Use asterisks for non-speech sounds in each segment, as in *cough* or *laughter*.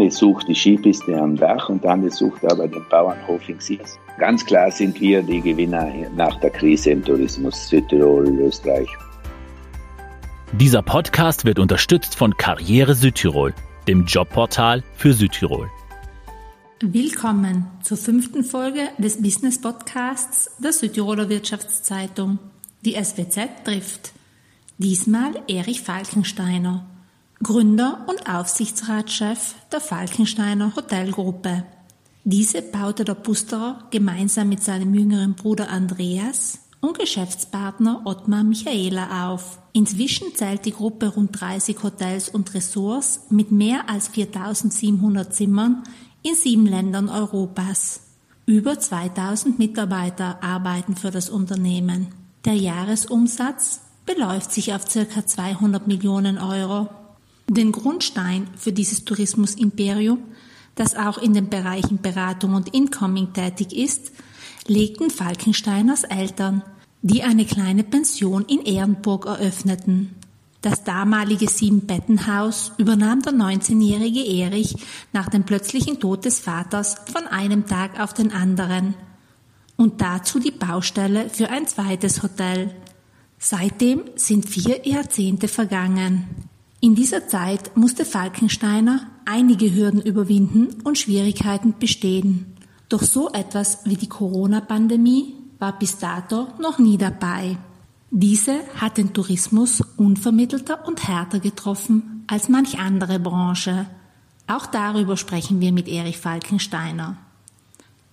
eine sucht die Skipiste am Dach und der andere sucht aber den Bauernhof in Siers. Ganz klar sind wir die Gewinner nach der Krise im Tourismus Südtirol, Österreich. Dieser Podcast wird unterstützt von Karriere Südtirol, dem Jobportal für Südtirol. Willkommen zur fünften Folge des Business Podcasts der Südtiroler Wirtschaftszeitung. Die SWZ trifft. Diesmal Erich Falkensteiner, Gründer und Aufsichtsratschef der Falkensteiner Hotelgruppe. Diese baute der Pusterer gemeinsam mit seinem jüngeren Bruder Andreas und Geschäftspartner Ottmar Michaela auf. Inzwischen zählt die Gruppe rund 30 Hotels und Ressorts mit mehr als 4700 Zimmern in sieben Ländern Europas. Über 2000 Mitarbeiter arbeiten für das Unternehmen. Der Jahresumsatz beläuft sich auf circa 200 Millionen Euro. Den Grundstein für dieses Tourismusimperium, das auch in den Bereichen Beratung und Incoming tätig ist, legten Falkensteiners Eltern, die eine kleine Pension in Ehrenburg eröffneten. Das damalige Siebenbettenhaus übernahm der 19-jährige Erich nach dem plötzlichen Tod des Vaters von einem Tag auf den anderen und dazu die Baustelle für ein zweites Hotel. Seitdem sind vier Jahrzehnte vergangen. In dieser Zeit musste Falkensteiner einige Hürden überwinden und Schwierigkeiten bestehen. Doch so etwas wie die Corona-Pandemie war bis dato noch nie dabei. Diese hat den Tourismus unvermittelter und härter getroffen als manch andere Branche. Auch darüber sprechen wir mit Erich Falkensteiner.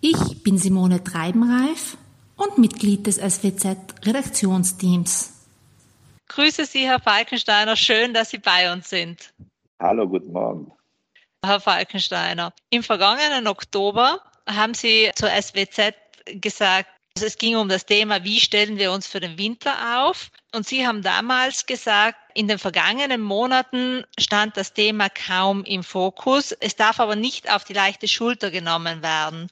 Ich bin Simone Treibenreif und Mitglied des SWZ-Redaktionsteams. Grüße Sie, Herr Falkensteiner. Schön, dass Sie bei uns sind. Hallo, guten Morgen. Herr Falkensteiner, im vergangenen Oktober haben Sie zur SWZ gesagt, also es ging um das Thema, wie stellen wir uns für den Winter auf? Und Sie haben damals gesagt, in den vergangenen Monaten stand das Thema kaum im Fokus. Es darf aber nicht auf die leichte Schulter genommen werden.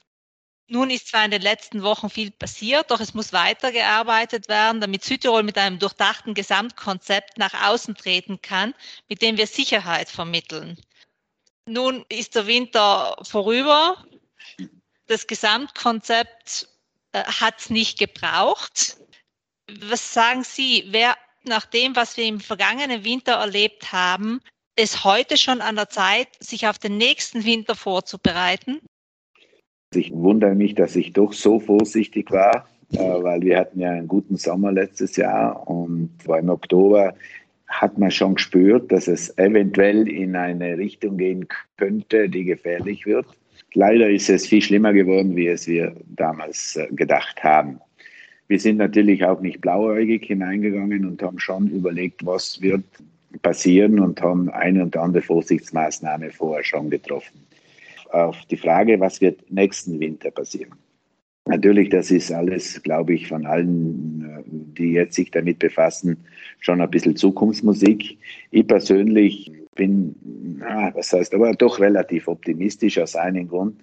Nun ist zwar in den letzten Wochen viel passiert, doch es muss weitergearbeitet werden, damit Südtirol mit einem durchdachten Gesamtkonzept nach außen treten kann, mit dem wir Sicherheit vermitteln. Nun ist der Winter vorüber. Das Gesamtkonzept äh, hat es nicht gebraucht. Was sagen Sie, wer nach dem, was wir im vergangenen Winter erlebt haben, ist heute schon an der Zeit, sich auf den nächsten Winter vorzubereiten? Ich wundere mich, dass ich doch so vorsichtig war, äh, weil wir hatten ja einen guten Sommer letztes Jahr und im Oktober hat man schon gespürt, dass es eventuell in eine Richtung gehen könnte, die gefährlich wird. Leider ist es viel schlimmer geworden, wie es wir damals äh, gedacht haben. Wir sind natürlich auch nicht blauäugig hineingegangen und haben schon überlegt, was wird passieren und haben eine und andere Vorsichtsmaßnahme vorher schon getroffen auf die Frage, was wird nächsten Winter passieren. Natürlich, das ist alles, glaube ich, von allen, äh, die jetzt sich damit befassen, schon ein bisschen Zukunftsmusik. Ich persönlich bin, was heißt, aber doch relativ optimistisch aus einem Grund.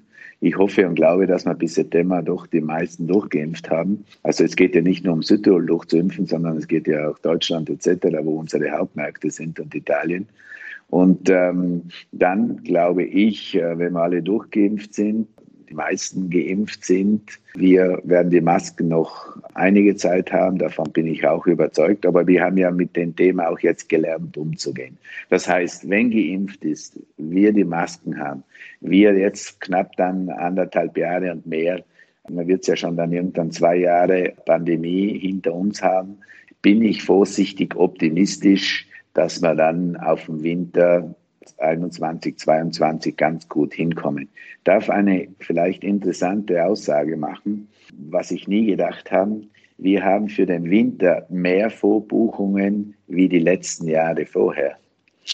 Ich hoffe und glaube, dass wir bis September doch die meisten durchgeimpft haben. Also es geht ja nicht nur um Südtirol durchzuimpfen, sondern es geht ja auch Deutschland etc., wo unsere Hauptmärkte sind und Italien. Und ähm, dann glaube ich, äh, wenn wir alle durchgeimpft sind, die meisten geimpft sind, wir werden die Masken noch einige Zeit haben, davon bin ich auch überzeugt. Aber wir haben ja mit dem Thema auch jetzt gelernt, umzugehen. Das heißt, wenn geimpft ist, wir die Masken haben, wir jetzt knapp dann anderthalb Jahre und mehr, man wird es ja schon dann irgendwann zwei Jahre Pandemie hinter uns haben, bin ich vorsichtig optimistisch, dass wir dann auf den Winter 21, 22 ganz gut hinkommen. Darf eine vielleicht interessante Aussage machen, was ich nie gedacht habe. Wir haben für den Winter mehr Vorbuchungen wie die letzten Jahre vorher.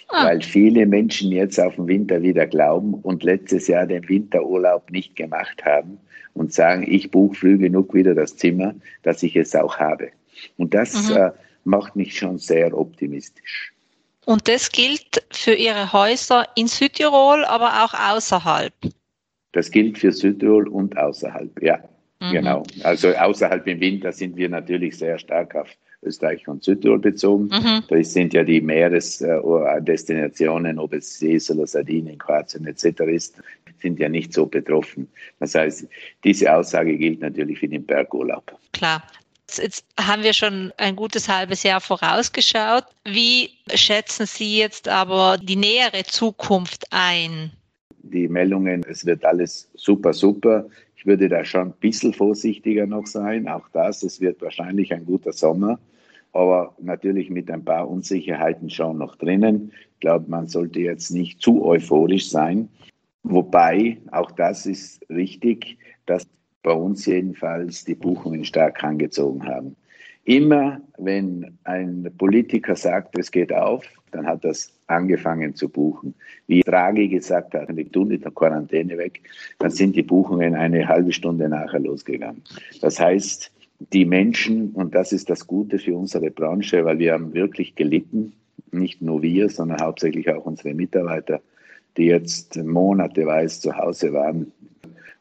Ah. Weil viele Menschen jetzt auf den Winter wieder glauben und letztes Jahr den Winterurlaub nicht gemacht haben und sagen, ich buche früh genug wieder das Zimmer, dass ich es auch habe. Und das mhm. äh, macht mich schon sehr optimistisch. Und das gilt für Ihre Häuser in Südtirol, aber auch außerhalb. Das gilt für Südtirol und außerhalb, ja. Mhm. Genau. Also außerhalb im Winter sind wir natürlich sehr stark auf Österreich und Südtirol bezogen. Mhm. Da sind ja die Meeresdestinationen, ob es Sesel oder Sardinien, Kroatien etc. ist, sind ja nicht so betroffen. Das heißt, diese Aussage gilt natürlich für den Bergurlaub. Klar. Jetzt haben wir schon ein gutes halbes Jahr vorausgeschaut. Wie schätzen Sie jetzt aber die nähere Zukunft ein? Die Meldungen, es wird alles super, super. Ich würde da schon ein bisschen vorsichtiger noch sein. Auch das, es wird wahrscheinlich ein guter Sommer, aber natürlich mit ein paar Unsicherheiten schon noch drinnen. Ich glaube, man sollte jetzt nicht zu euphorisch sein. Wobei, auch das ist richtig, dass bei uns jedenfalls die Buchungen stark angezogen haben. Immer wenn ein Politiker sagt, es geht auf, dann hat das angefangen zu buchen. Wie Draghi gesagt hat, wir tun die Quarantäne weg, dann sind die Buchungen eine halbe Stunde nachher losgegangen. Das heißt, die Menschen, und das ist das Gute für unsere Branche, weil wir haben wirklich gelitten, nicht nur wir, sondern hauptsächlich auch unsere Mitarbeiter, die jetzt monateweise zu Hause waren.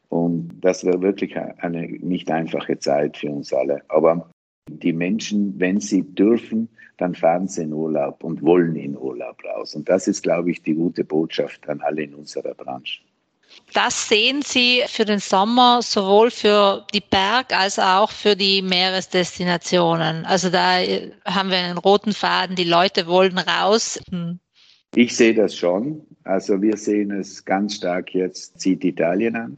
Und das war wirklich eine nicht einfache Zeit für uns alle. Aber die Menschen, wenn sie dürfen, dann fahren sie in Urlaub und wollen in Urlaub raus. Und das ist, glaube ich, die gute Botschaft an alle in unserer Branche. Das sehen Sie für den Sommer sowohl für die Berg- als auch für die Meeresdestinationen. Also da haben wir einen roten Faden, die Leute wollen raus. Hm. Ich sehe das schon. Also wir sehen es ganz stark jetzt, zieht Italien an.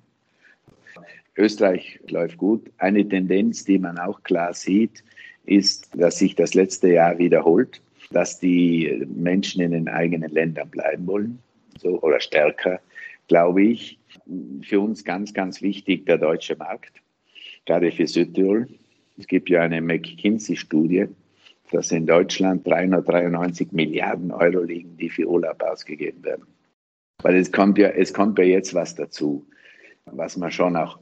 Österreich läuft gut. Eine Tendenz, die man auch klar sieht, ist, dass sich das letzte Jahr wiederholt, dass die Menschen in den eigenen Ländern bleiben wollen, so oder stärker, glaube ich. Für uns ganz, ganz wichtig der deutsche Markt, gerade für Südtirol. Es gibt ja eine McKinsey-Studie, dass in Deutschland 393 Milliarden Euro liegen, die für Urlaub ausgegeben werden. Weil es kommt ja, es kommt ja jetzt was dazu was man schon auch,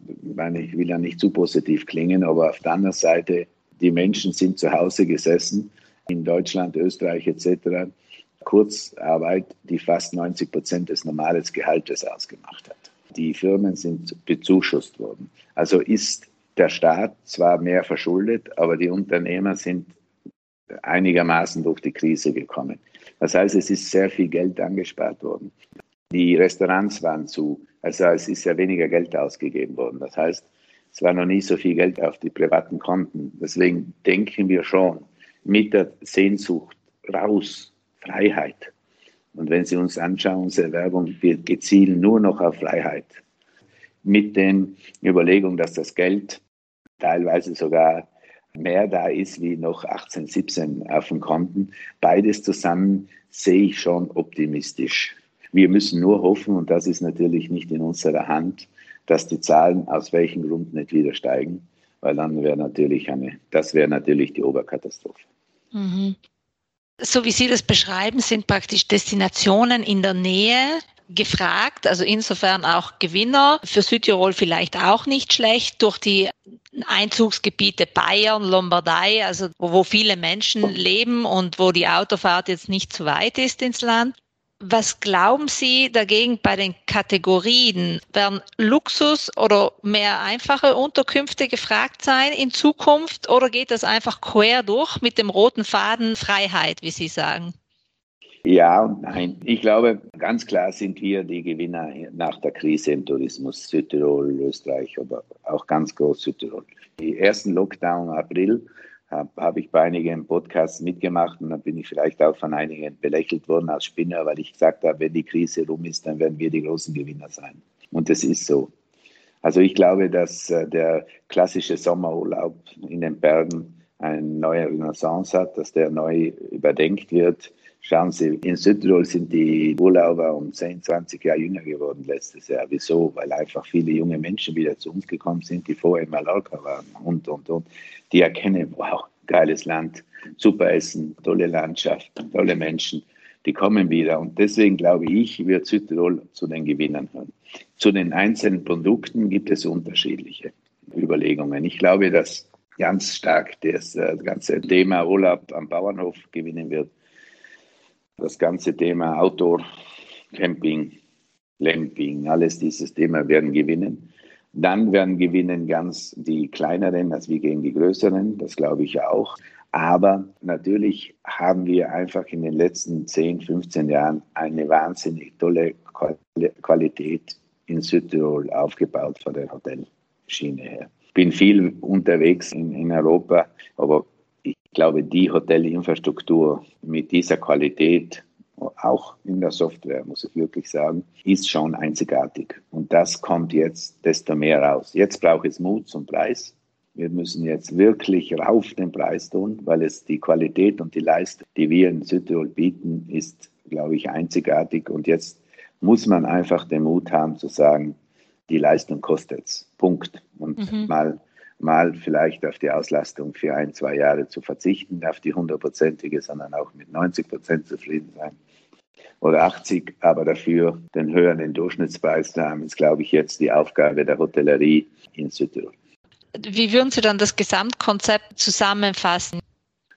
ich will ja nicht zu positiv klingen, aber auf der anderen Seite, die Menschen sind zu Hause gesessen, in Deutschland, Österreich etc., Kurzarbeit, die fast 90 Prozent des normalen Gehaltes ausgemacht hat. Die Firmen sind bezuschusst worden. Also ist der Staat zwar mehr verschuldet, aber die Unternehmer sind einigermaßen durch die Krise gekommen. Das heißt, es ist sehr viel Geld angespart worden. Die Restaurants waren zu. Also es ist ja weniger Geld ausgegeben worden. Das heißt, es war noch nie so viel Geld auf die privaten Konten. Deswegen denken wir schon mit der Sehnsucht raus, Freiheit. Und wenn Sie uns anschauen, unsere Werbung, wir gezielen nur noch auf Freiheit. Mit den Überlegungen, dass das Geld teilweise sogar mehr da ist wie noch 18, 17 auf den Konten. Beides zusammen sehe ich schon optimistisch. Wir müssen nur hoffen, und das ist natürlich nicht in unserer Hand, dass die Zahlen aus welchem Grund nicht wieder steigen, weil dann wäre natürlich eine, das wäre natürlich die Oberkatastrophe. Mhm. So wie Sie das beschreiben, sind praktisch Destinationen in der Nähe gefragt, also insofern auch Gewinner, für Südtirol vielleicht auch nicht schlecht, durch die Einzugsgebiete Bayern, Lombardei, also wo viele Menschen leben und wo die Autofahrt jetzt nicht zu weit ist ins Land. Was glauben Sie dagegen bei den Kategorien? Werden Luxus oder mehr einfache Unterkünfte gefragt sein in Zukunft oder geht das einfach quer durch mit dem roten Faden Freiheit, wie Sie sagen? Ja und nein. Ich glaube, ganz klar sind wir die Gewinner nach der Krise im Tourismus, Südtirol, Österreich, aber auch ganz groß Südtirol. Die ersten Lockdown April habe hab ich bei einigen Podcasts mitgemacht und dann bin ich vielleicht auch von einigen belächelt worden als Spinner, weil ich gesagt habe, wenn die Krise rum ist, dann werden wir die großen Gewinner sein. Und das ist so. Also ich glaube, dass äh, der klassische Sommerurlaub in den Bergen eine neue Renaissance hat, dass der neu überdenkt wird. Schauen Sie, in Südtirol sind die Urlauber um 10, 20 Jahre jünger geworden letztes Jahr. Wieso? Weil einfach viele junge Menschen wieder zu uns gekommen sind, die vorher in Mallorca waren und, und, und. Die erkennen, wow, geiles Land, super Essen, tolle Landschaft, tolle Menschen. Die kommen wieder. Und deswegen glaube ich, wird Südtirol zu den Gewinnern hören. Zu den einzelnen Produkten gibt es unterschiedliche Überlegungen. Ich glaube, dass ganz stark das, äh, das ganze Thema Urlaub am Bauernhof gewinnen wird. Das ganze Thema Outdoor, Camping, Lamping, alles dieses Thema werden gewinnen. Dann werden gewinnen ganz die kleineren als wie gegen die größeren, das glaube ich auch. Aber natürlich haben wir einfach in den letzten 10, 15 Jahren eine wahnsinnig tolle Qualität in Südtirol aufgebaut von der Hotelschiene her. Ich bin viel unterwegs in, in Europa, aber glaube, die Hotelinfrastruktur mit dieser Qualität, auch in der Software, muss ich wirklich sagen, ist schon einzigartig. Und das kommt jetzt desto mehr raus. Jetzt braucht es Mut zum Preis. Wir müssen jetzt wirklich rauf den Preis tun, weil es die Qualität und die Leistung, die wir in Südtirol bieten, ist, glaube ich, einzigartig. Und jetzt muss man einfach den Mut haben zu sagen, die Leistung kostet's. Punkt. Und mhm. mal, mal vielleicht auf die Auslastung für ein, zwei Jahre zu verzichten, auf die hundertprozentige, sondern auch mit 90 Prozent zufrieden sein. Oder 80, aber dafür den höheren Durchschnittspreis zu haben, ist, glaube ich, jetzt die Aufgabe der Hotellerie in Südtirol. Wie würden Sie dann das Gesamtkonzept zusammenfassen?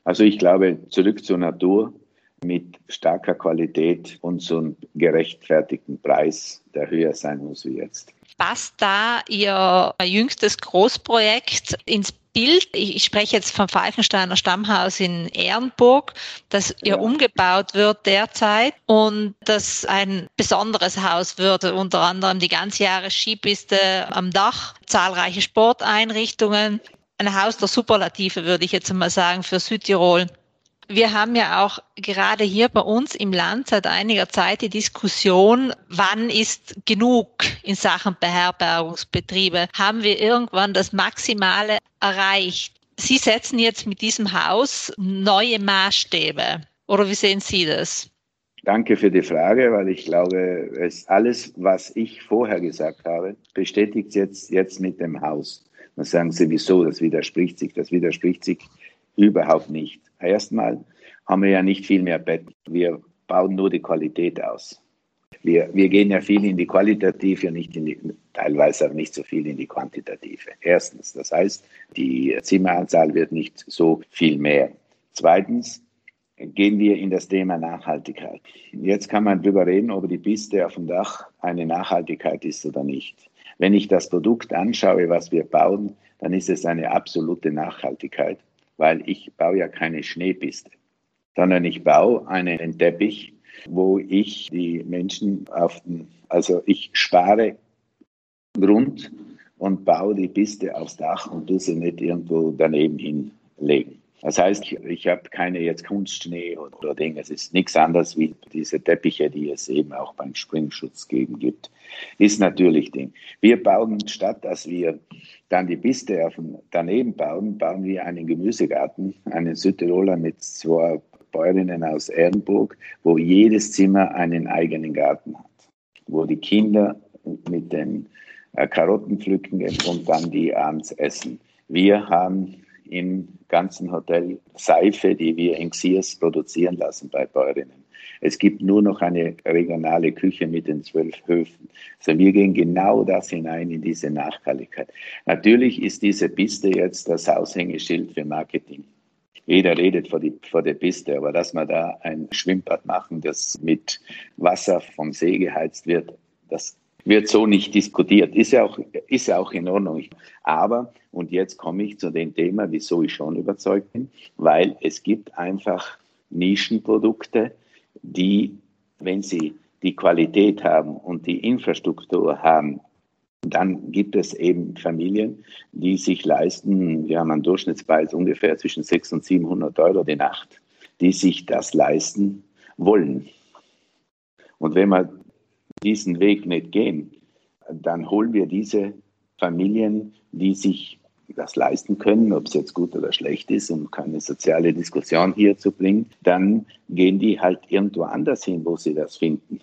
Also ich glaube, zurück zur Natur mit starker Qualität und so einem gerechtfertigten Preis, der höher sein muss wie jetzt. Passt da Ihr jüngstes Großprojekt ins Bild, ich spreche jetzt vom Falkensteiner Stammhaus in Ehrenburg, das ja umgebaut wird derzeit und das ein besonderes Haus wird, unter anderem die ganzjahres Skipiste am Dach, zahlreiche Sporteinrichtungen, ein Haus der Superlative, würde ich jetzt mal sagen, für Südtirol. Wir haben ja auch gerade hier bei uns im Land seit einiger Zeit die Diskussion, wann ist genug in Sachen Beherbergungsbetriebe? Haben wir irgendwann das Maximale erreicht? Sie setzen jetzt mit diesem Haus neue Maßstäbe. Oder wie sehen Sie das? Danke für die Frage, weil ich glaube, es alles, was ich vorher gesagt habe, bestätigt jetzt, jetzt mit dem Haus. Dann sagen Sie, wieso? Das widerspricht sich. Das widerspricht sich überhaupt nicht. Erstmal haben wir ja nicht viel mehr Betten. Wir bauen nur die Qualität aus. Wir, wir gehen ja viel in die Qualitative, nicht in die, teilweise aber nicht so viel in die Quantitative. Erstens, das heißt, die Zimmeranzahl wird nicht so viel mehr. Zweitens, gehen wir in das Thema Nachhaltigkeit. Jetzt kann man darüber reden, ob die Piste auf dem Dach eine Nachhaltigkeit ist oder nicht. Wenn ich das Produkt anschaue, was wir bauen, dann ist es eine absolute Nachhaltigkeit weil ich baue ja keine Schneepiste, sondern ich baue einen Teppich, wo ich die Menschen auf den, also ich spare Grund und baue die Piste aufs Dach und tue sie nicht irgendwo daneben hinlegen. Das heißt, ich, ich habe keine jetzt Kunstschnee oder, Dinge. Es ist nichts anderes wie diese Teppiche, die es eben auch beim Springschutz geben gibt. Ist natürlich Ding. Wir bauen, statt dass wir dann die Piste auf daneben bauen, bauen wir einen Gemüsegarten, einen Südtiroler mit zwei Bäuerinnen aus Ehrenburg, wo jedes Zimmer einen eigenen Garten hat, wo die Kinder mit den äh, Karotten pflücken und dann die abends essen. Wir haben im ganzen Hotel Seife, die wir in Xiers produzieren lassen bei Bäuerinnen. Es gibt nur noch eine regionale Küche mit den zwölf Höfen. Also wir gehen genau das hinein in diese Nachhaltigkeit. Natürlich ist diese Piste jetzt das Aushängeschild für Marketing. Jeder redet vor, die, vor der Piste, aber dass wir da ein Schwimmbad machen, das mit Wasser vom See geheizt wird, das wird so nicht diskutiert. Ist ja auch, ist ja auch in Ordnung. Aber, und jetzt komme ich zu dem Thema, wieso ich schon überzeugt bin, weil es gibt einfach Nischenprodukte, die, wenn sie die Qualität haben und die Infrastruktur haben, dann gibt es eben Familien, die sich leisten, wir haben einen Durchschnittspreis ungefähr zwischen 600 und 700 Euro die Nacht, die sich das leisten wollen. Und wenn man diesen Weg nicht gehen, dann holen wir diese Familien, die sich das leisten können, ob es jetzt gut oder schlecht ist, um keine soziale Diskussion hier zu bringen, dann gehen die halt irgendwo anders hin, wo sie das finden.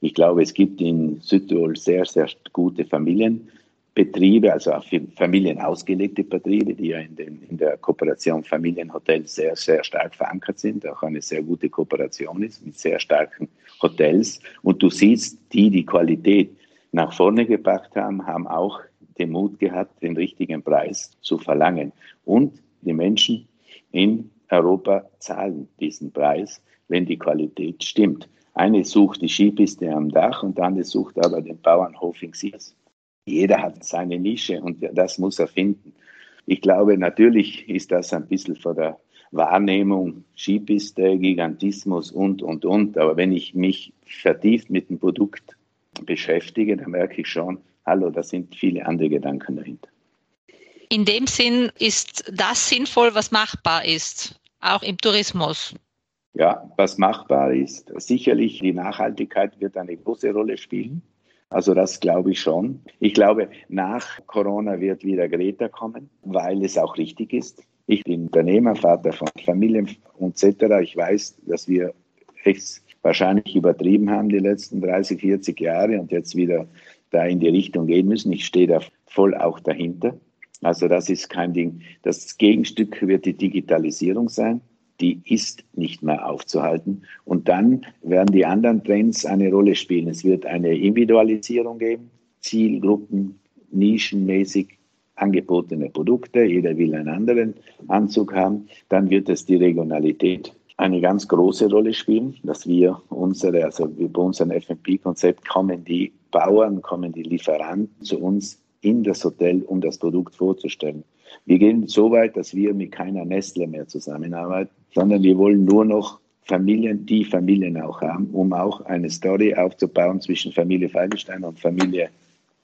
Ich glaube, es gibt in Südtirol sehr, sehr gute Familien, Betriebe, also für Familien ausgelegte Betriebe, die ja in, den, in der Kooperation Familienhotels sehr, sehr stark verankert sind, auch eine sehr gute Kooperation ist mit sehr starken Hotels. Und du siehst, die die Qualität nach vorne gebracht haben, haben auch den Mut gehabt, den richtigen Preis zu verlangen. Und die Menschen in Europa zahlen diesen Preis, wenn die Qualität stimmt. Eine sucht die Skipiste am Dach und der andere sucht aber den Bauernhof in Siers. Jeder hat seine Nische und das muss er finden. Ich glaube, natürlich ist das ein bisschen vor der Wahrnehmung, Skipiste, Gigantismus und, und, und. Aber wenn ich mich vertieft mit dem Produkt beschäftige, dann merke ich schon, hallo, da sind viele andere Gedanken dahinter. In dem Sinn ist das sinnvoll, was machbar ist, auch im Tourismus. Ja, was machbar ist. Sicherlich die Nachhaltigkeit wird eine große Rolle spielen. Also das glaube ich schon. Ich glaube, nach Corona wird wieder Greta kommen, weil es auch richtig ist. Ich bin Unternehmer, Vater von Familien etc. Ich weiß, dass wir es wahrscheinlich übertrieben haben die letzten 30, 40 Jahre und jetzt wieder da in die Richtung gehen müssen. Ich stehe da voll auch dahinter. Also das ist kein Ding. Das Gegenstück wird die Digitalisierung sein die ist nicht mehr aufzuhalten. Und dann werden die anderen Trends eine Rolle spielen. Es wird eine Individualisierung geben, Zielgruppen, nischenmäßig angebotene Produkte. Jeder will einen anderen Anzug haben. Dann wird es die Regionalität eine ganz große Rolle spielen, dass wir unsere, also bei unserem FMP-Konzept kommen die Bauern, kommen die Lieferanten zu uns in das Hotel, um das Produkt vorzustellen. Wir gehen so weit, dass wir mit keiner Nestle mehr zusammenarbeiten, sondern wir wollen nur noch Familien, die Familien auch haben, um auch eine Story aufzubauen zwischen Familie Falkenstein und Familie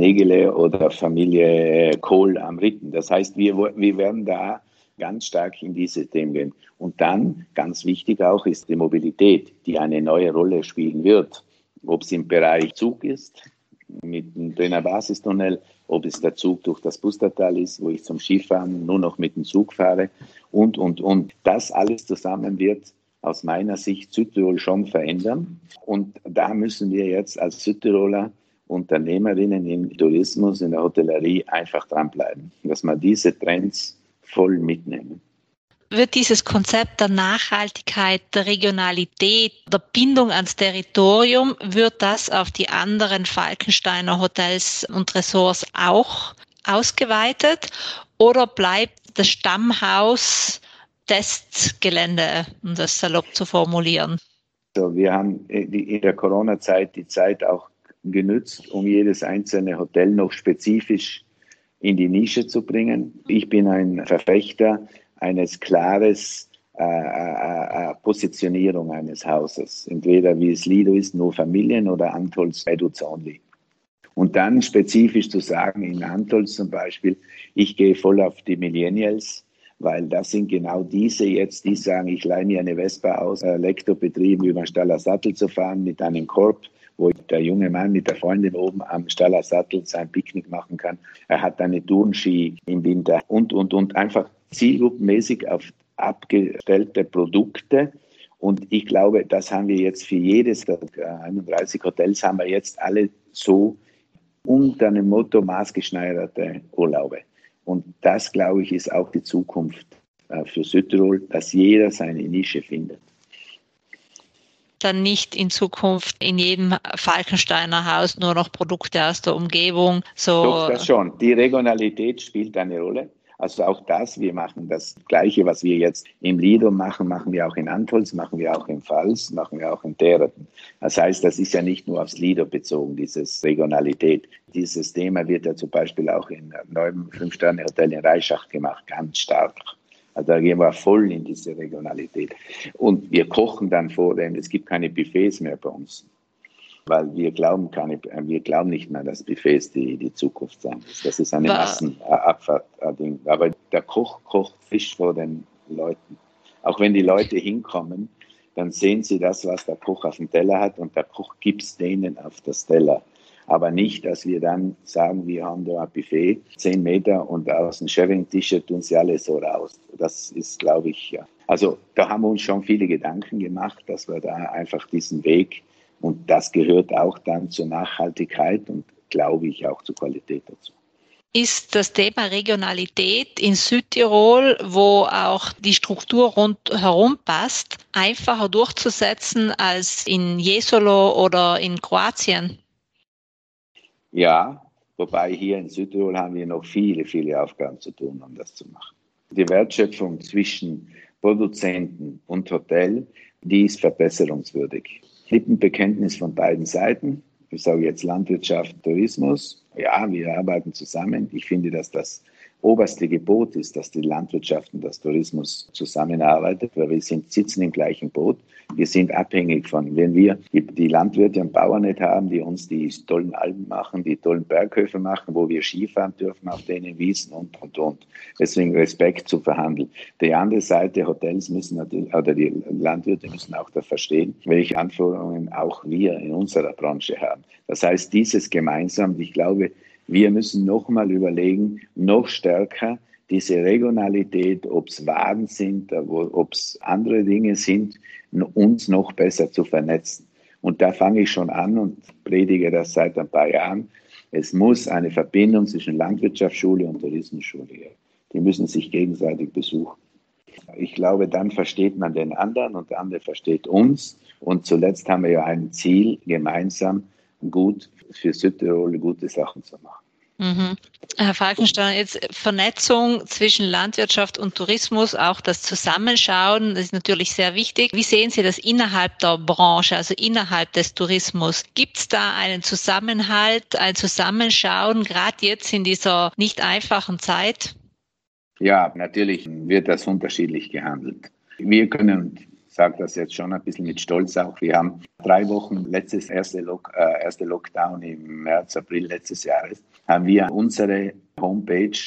Nägele oder Familie Kohl am Ritten. Das heißt, wir, wir werden da ganz stark in diese Themen gehen. Und dann, ganz wichtig auch, ist die Mobilität, die eine neue Rolle spielen wird. Ob es im Bereich Zug ist, mit dem Brenner Basistunnel, ob es der Zug durch das Pustertal ist, wo ich zum Skifahren nur noch mit dem Zug fahre und, und, und. Das alles zusammen wird aus meiner Sicht Südtirol schon verändern. Und da müssen wir jetzt als Südtiroler Unternehmerinnen im Tourismus, in der Hotellerie einfach dranbleiben, dass wir diese Trends voll mitnehmen wird dieses Konzept der Nachhaltigkeit, der Regionalität, der Bindung ans Territorium, wird das auf die anderen Falkensteiner Hotels und Ressorts auch ausgeweitet oder bleibt das Stammhaus Testgelände, um das salopp zu formulieren? So, wir haben in der Corona-Zeit die Zeit auch genützt, um jedes einzelne Hotel noch spezifisch in die Nische zu bringen. Ich bin ein Verfechter eines klares äh, äh, äh, Positionierung eines Hauses. Entweder wie es Lido ist, nur Familien oder Antolz Edits Only. Und dann spezifisch zu sagen, in Antolz zum Beispiel, ich gehe voll auf die Millennials, weil das sind genau diese jetzt, die sagen, ich leihe mir eine Vespa aus, Elektrobetrieb über den Staller Sattel zu fahren mit einem Korb, wo der junge Mann mit der Freundin oben am Staller Sattel sein Picknick machen kann. Er hat eine Turnschi im Winter und, und, und einfach zielgruppenmäßig auf abgestellte Produkte. Und ich glaube, das haben wir jetzt für jedes der 31 Hotels haben wir jetzt alle so unter dem Motto maßgeschneiderte Urlaube. Und das, glaube ich, ist auch die Zukunft äh, für Südtirol, dass jeder seine Nische findet. Dann nicht in Zukunft in jedem Falkensteiner Haus nur noch Produkte aus der Umgebung. So Doch, das schon. Die Regionalität spielt eine Rolle. Also auch das, wir machen das Gleiche, was wir jetzt im Lido machen, machen wir auch in Antholz, machen wir auch in Pfalz, machen wir auch in Tereten. Das heißt, das ist ja nicht nur aufs Lido bezogen, dieses Regionalität. Dieses Thema wird ja zum Beispiel auch in neuem Fünf-Sterne-Hotel in Reichach gemacht, ganz stark. Also da gehen wir voll in diese Regionalität. Und wir kochen dann vor dem, es gibt keine Buffets mehr bei uns weil wir glauben, keine, wir glauben nicht mehr, dass Buffets die, die Zukunft sein. Das ist eine Massenabfahrt-Ding. Aber der Koch kocht Fisch vor den Leuten. Auch wenn die Leute hinkommen, dann sehen sie das, was der Koch auf dem Teller hat und der Koch gibt es denen auf das Teller. Aber nicht, dass wir dann sagen, wir haben da ein Buffet, zehn Meter und aus dem Sharing-T-Shirt tun sie alle so raus. Das ist, glaube ich, ja. Also da haben wir uns schon viele Gedanken gemacht, dass wir da einfach diesen Weg und das gehört auch dann zur Nachhaltigkeit und glaube ich auch zur Qualität dazu. Ist das Thema Regionalität in Südtirol, wo auch die Struktur rundherum passt, einfacher durchzusetzen als in Jesolo oder in Kroatien? Ja, wobei hier in Südtirol haben wir noch viele, viele Aufgaben zu tun, um das zu machen. Die Wertschöpfung zwischen Produzenten und Hotel, die ist verbesserungswürdig. Lippenbekenntnis von beiden Seiten. Ich sage jetzt Landwirtschaft, Tourismus. Ja, wir arbeiten zusammen. Ich finde, dass das oberste Gebot ist, dass die Landwirtschaft und das Tourismus zusammenarbeitet, weil wir sind, sitzen im gleichen Boot. Wir sind abhängig von, wenn wir die, Landwirte und Bauern nicht haben, die uns die tollen Alpen machen, die tollen Berghöfe machen, wo wir Skifahren dürfen auf denen Wiesen und, und, und. Deswegen Respekt zu verhandeln. Die andere Seite, Hotels müssen natürlich, oder die Landwirte müssen auch da verstehen, welche Anforderungen auch wir in unserer Branche haben. Das heißt, dieses gemeinsam, ich glaube, wir müssen nochmal überlegen, noch stärker diese Regionalität, ob es Waren sind, ob es andere Dinge sind, uns noch besser zu vernetzen. Und da fange ich schon an und predige das seit ein paar Jahren. Es muss eine Verbindung zwischen Landwirtschaftsschule und Tourismusschule geben. Die müssen sich gegenseitig besuchen. Ich glaube, dann versteht man den anderen und der andere versteht uns. Und zuletzt haben wir ja ein Ziel, gemeinsam gut für Südtirol gute Sachen zu machen. Mhm. Herr Falkenstein, jetzt Vernetzung zwischen Landwirtschaft und Tourismus, auch das Zusammenschauen, das ist natürlich sehr wichtig. Wie sehen Sie das innerhalb der Branche, also innerhalb des Tourismus? Gibt es da einen Zusammenhalt, ein Zusammenschauen, gerade jetzt in dieser nicht einfachen Zeit? Ja, natürlich wird das unterschiedlich gehandelt. Wir können sage das jetzt schon ein bisschen mit Stolz auch. Wir haben drei Wochen letztes erste, Lock, äh, erste Lockdown im März, April letztes Jahres, haben wir unsere Homepage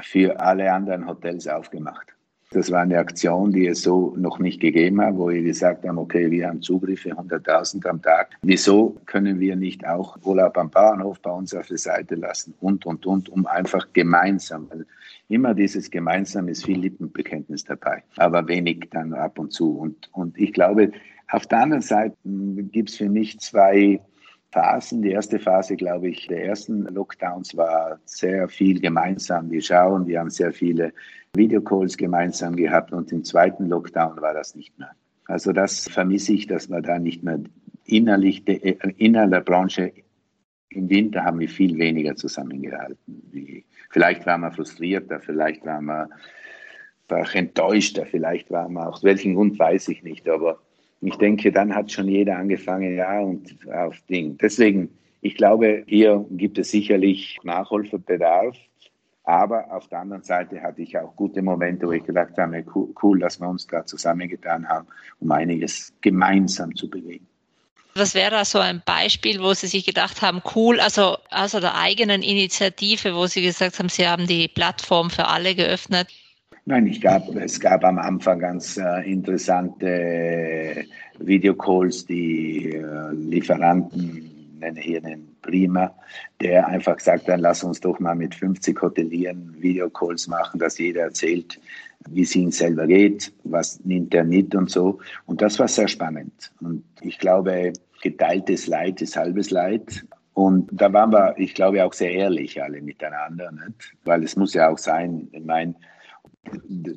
für alle anderen Hotels aufgemacht. Das war eine Aktion, die es so noch nicht gegeben hat, wo wir gesagt haben, okay, wir haben Zugriffe 100.000 am Tag. Wieso können wir nicht auch Urlaub am Bauernhof bei uns auf der Seite lassen und, und, und, um einfach gemeinsam, immer dieses Gemeinsam ist viel Lippenbekenntnis dabei, aber wenig dann ab und zu. Und, und ich glaube, auf der anderen Seite gibt es für mich zwei Phasen. Die erste Phase, glaube ich, der ersten Lockdowns war sehr viel gemeinsam. Wir schauen, wir haben sehr viele Videocalls gemeinsam gehabt und im zweiten Lockdown war das nicht mehr. Also das vermisse ich, dass wir da nicht mehr innerlich, äh, innerhalb der Branche im Winter haben wir viel weniger zusammengehalten. Vielleicht waren wir frustrierter, vielleicht waren wir enttäuschter, vielleicht waren wir auch, welchen Grund weiß ich nicht, aber ich denke, dann hat schon jeder angefangen, ja, und auf Ding. Deswegen, ich glaube, hier gibt es sicherlich Nachholbedarf. Aber auf der anderen Seite hatte ich auch gute Momente, wo ich gedacht habe, cool, dass wir uns da zusammengetan haben, um einiges gemeinsam zu bewegen. Was wäre da so ein Beispiel, wo Sie sich gedacht haben, cool, also außer der eigenen Initiative, wo Sie gesagt haben, Sie haben die Plattform für alle geöffnet? Nein, ich gab, es gab am Anfang ganz äh, interessante Videocalls, die äh, Lieferanten, nenne hier den Prima, der einfach gesagt hat, lass uns doch mal mit 50 Hotelieren Videocalls machen, dass jeder erzählt, wie es ihm selber geht, was nimmt er mit und so. Und das war sehr spannend. Und ich glaube, geteiltes Leid ist halbes Leid. Und da waren wir, ich glaube, auch sehr ehrlich alle miteinander, nicht? weil es muss ja auch sein, ich meine,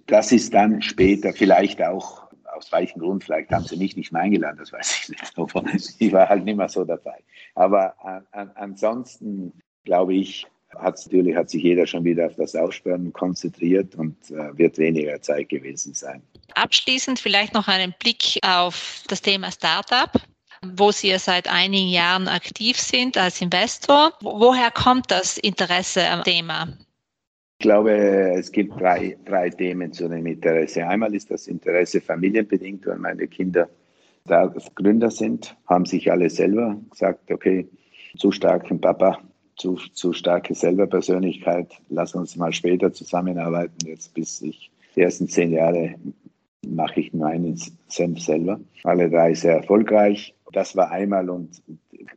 das ist dann später vielleicht auch aus welchem Grund, vielleicht haben sie mich nicht mehr eingeladen, das weiß ich nicht, aber ich war halt nicht mehr so dabei. Aber an, an, ansonsten glaube ich, hat natürlich hat sich jeder schon wieder auf das Aussperren konzentriert und äh, wird weniger Zeit gewesen sein. Abschließend vielleicht noch einen Blick auf das Thema Startup wo Sie ja seit einigen Jahren aktiv sind als Investor. Woher kommt das Interesse am Thema? Ich glaube, es gibt drei, drei Themen zu dem Interesse. Einmal ist das Interesse familienbedingt, weil meine Kinder da Gründer sind, haben sich alle selber gesagt, okay, zu starken Papa, zu, zu starke Selberpersönlichkeit, lass uns mal später zusammenarbeiten. Jetzt bis ich die ersten zehn Jahre mache ich meinen Senf selber. Alle drei sehr erfolgreich. Das war einmal und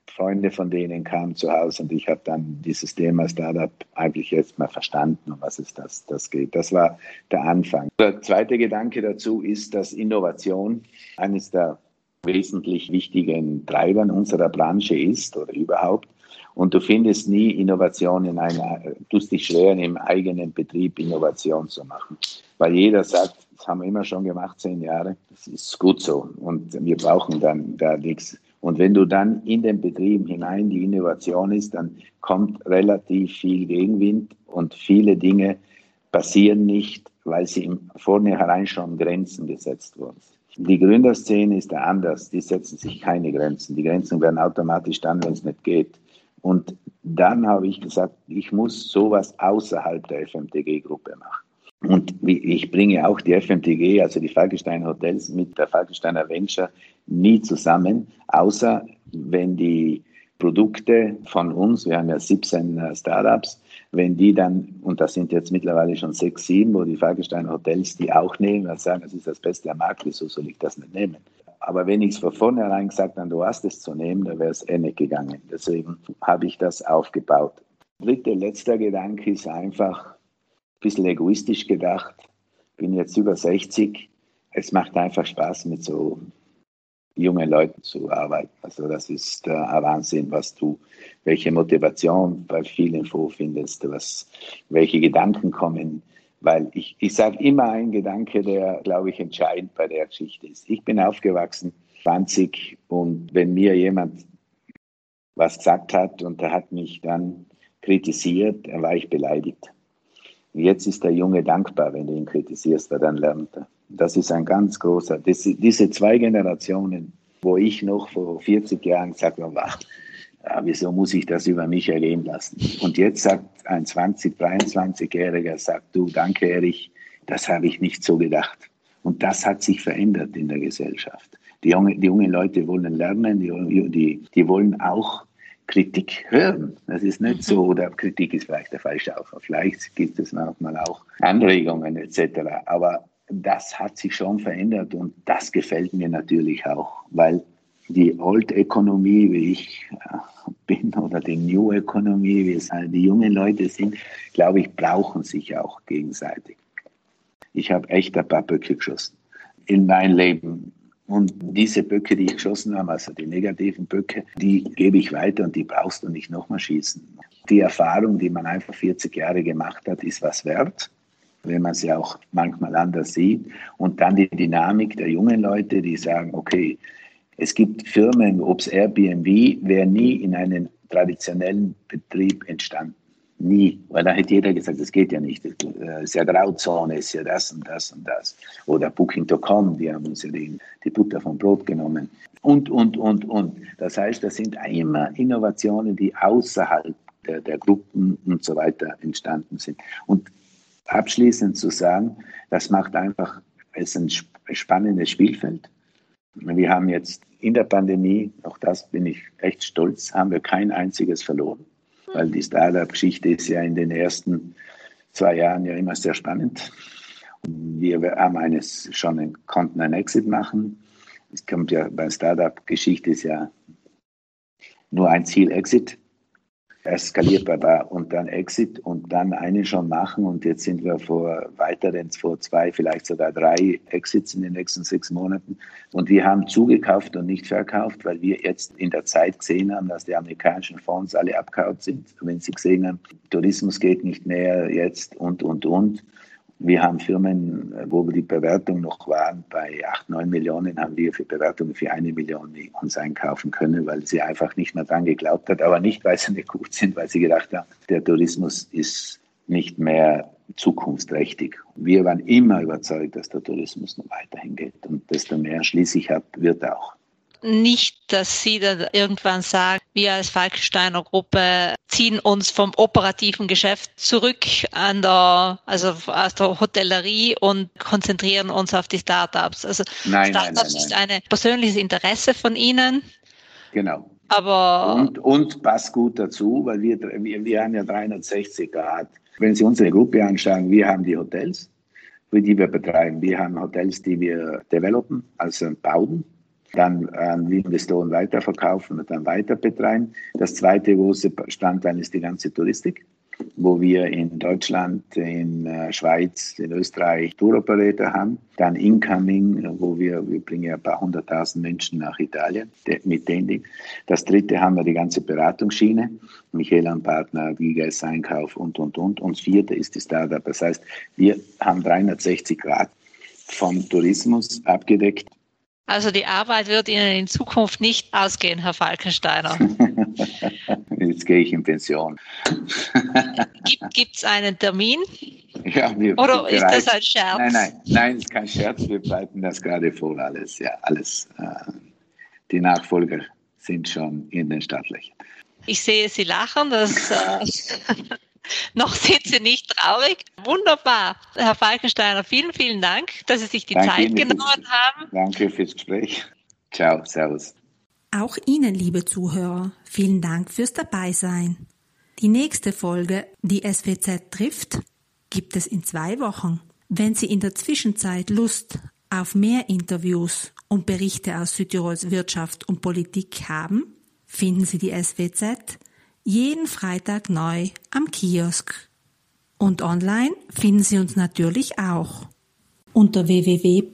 Freunde von denen kamen zu Hause und ich habe dann dieses Thema Startup eigentlich jetzt mal verstanden, um was es das, das geht. Das war der Anfang. Der zweite Gedanke dazu ist, dass Innovation eines der wesentlich wichtigen Treibern unserer Branche ist oder überhaupt. Und du findest nie Innovation in einer, tust dich schwer, im eigenen Betrieb Innovation zu machen. Weil jeder sagt, das haben wir immer schon gemacht, zehn Jahre, das ist gut so. Und wir brauchen dann da nichts und wenn du dann in den Betrieb hinein die Innovation ist, dann kommt relativ viel Gegenwind und viele Dinge passieren nicht, weil sie im Vornherein schon Grenzen gesetzt wurden. Die Gründerszene ist da anders. Die setzen sich keine Grenzen. Die Grenzen werden automatisch dann, wenn es nicht geht. Und dann habe ich gesagt, ich muss sowas außerhalb der FMTG-Gruppe machen. Und ich bringe auch die FMTG, also die Falkensteiner Hotels, mit der Falkensteiner Venture nie zusammen, außer wenn die Produkte von uns, wir haben ja 17 äh, Startups, wenn die dann, und das sind jetzt mittlerweile schon sechs, sieben, wo die Falkensteiner Hotels die auch nehmen, dann sagen, das ist das Beste am Markt, wieso soll ich das nicht nehmen? Aber wenn ich es von vornherein gesagt habe, du hast es zu nehmen, dann wäre es eh nicht gegangen. Deswegen habe ich das aufgebaut. Dritter, letzter Gedanke ist einfach ein bisschen egoistisch gedacht. Bin jetzt über 60. Es macht einfach Spaß, mit so jungen Leuten zu arbeiten. Also das ist äh, ein Wahnsinn, was du, welche Motivation bei vielen vorfindest, was, welche Gedanken kommen. Weil ich, ich sage immer einen Gedanke, der, glaube ich, entscheidend bei der Geschichte ist. Ich bin aufgewachsen, 20, und wenn mir jemand was gesagt hat und der hat mich dann kritisiert, dann war ich beleidigt. Jetzt ist der Junge dankbar, wenn du ihn kritisierst, weil dann lernt er. Das ist ein ganz großer, das, diese zwei Generationen, wo ich noch vor 40 Jahren gesagt habe, ja, wieso muss ich das über mich ergehen lassen? Und jetzt sagt ein 20, 23-Jähriger, sagt du, danke Erich, das habe ich nicht so gedacht. Und das hat sich verändert in der Gesellschaft. Die, junge, die jungen Leute wollen lernen, die, die, die wollen auch Kritik hören. Das ist nicht so, mhm. oder Kritik ist vielleicht der falsche Ausdruck. Vielleicht gibt es manchmal auch Anregungen etc. Aber das hat sich schon verändert und das gefällt mir natürlich auch, weil die Old Economy, wie ich äh, bin, oder die New Economy, wie es die jungen Leute sind, glaube ich, brauchen sich auch gegenseitig. Ich habe echt ein paar Böcke geschossen in mein Leben. Und diese Böcke, die ich geschossen habe, also die negativen Böcke, die gebe ich weiter und die brauchst du nicht nochmal schießen. Die Erfahrung, die man einfach 40 Jahre gemacht hat, ist was wert wenn man sie auch manchmal anders sieht. Und dann die Dynamik der jungen Leute, die sagen, okay, es gibt Firmen, ob es Airbnb, wäre nie in einem traditionellen Betrieb entstanden. Nie, weil da hätte jeder gesagt, das geht ja nicht. Es ist ja Grauzone, ist ja das und das und das. Oder Booking.com, die haben uns ja die, die Butter vom Brot genommen. Und, und, und, und. Das heißt, das sind immer Innovationen, die außerhalb der, der Gruppen und so weiter entstanden sind. Und abschließend zu sagen, das macht einfach, es ein spannendes Spielfeld. Wir haben jetzt in der Pandemie, auch das bin ich echt stolz, haben wir kein einziges verloren, weil die Startup-Geschichte ist ja in den ersten zwei Jahren ja immer sehr spannend. Wir haben eines schon konnten einen Exit machen. Es kommt ja bei Startup-Geschichte ist ja nur ein Ziel Exit eskalierbar war und dann Exit und dann einen schon machen. Und jetzt sind wir vor weiteren, vor zwei, vielleicht sogar drei Exits in den nächsten sechs Monaten. Und wir haben zugekauft und nicht verkauft, weil wir jetzt in der Zeit gesehen haben, dass die amerikanischen Fonds alle abgehauen sind, wenn sie gesehen haben, Tourismus geht nicht mehr jetzt und, und, und wir haben Firmen, wo wir die Bewertung noch waren, bei 8, 9 Millionen haben wir für Bewertungen für eine Million uns einkaufen können, weil sie einfach nicht mehr dran geglaubt hat. Aber nicht, weil sie nicht gut sind, weil sie gedacht haben, der Tourismus ist nicht mehr zukunftsträchtig. Wir waren immer überzeugt, dass der Tourismus noch weiterhin geht. Und desto mehr schließlich hat, wird auch nicht, dass Sie dann irgendwann sagen, wir als Falkensteiner Gruppe ziehen uns vom operativen Geschäft zurück an der, also aus der Hotellerie und konzentrieren uns auf die Startups. Also nein, Startups nein, nein, ist ein persönliches Interesse von Ihnen. Genau. Aber und, und passt gut dazu, weil wir, wir, wir haben ja 360 Grad. Wenn Sie unsere Gruppe anschauen, wir haben die Hotels, die wir betreiben. Wir haben Hotels, die wir developen, also bauen dann an Investoren weiterverkaufen und dann weiter betreiben. Das zweite große Standteil ist die ganze Touristik, wo wir in Deutschland, in äh, Schweiz, in Österreich Touroperator haben. Dann Incoming, wo wir, wir bringen ein paar hunderttausend Menschen nach Italien mit Dending. Das dritte haben wir die ganze Beratungsschiene, Michaela und Partner, Gigas Einkauf und, und, und. Und das vierte ist die Startup. Das heißt, wir haben 360 Grad vom Tourismus abgedeckt also die Arbeit wird Ihnen in Zukunft nicht ausgehen, Herr Falkensteiner. *laughs* Jetzt gehe ich in Pension. *laughs* Gibt es einen Termin? Ja, wir Oder ist das ein Scherz? Nein, nein, nein, ist kein Scherz. Wir bereiten das gerade vor, alles. Ja, alles. Äh, die Nachfolger sind schon in den Startlöchern. Ich sehe Sie lachen, das äh, *laughs* noch sind Sie nicht traurig. Wunderbar. Herr Falkensteiner, vielen, vielen Dank, dass Sie sich die Danke Zeit genommen fürs, haben. Danke fürs Gespräch. Ciao, Servus. Auch Ihnen, liebe Zuhörer, vielen Dank fürs Dabeisein. Die nächste Folge, die SWZ trifft, gibt es in zwei Wochen. Wenn Sie in der Zwischenzeit Lust auf mehr Interviews und Berichte aus Südtirols Wirtschaft und Politik haben, finden Sie die SWZ jeden Freitag neu am Kiosk. Und online finden Sie uns natürlich auch unter www.swz.it.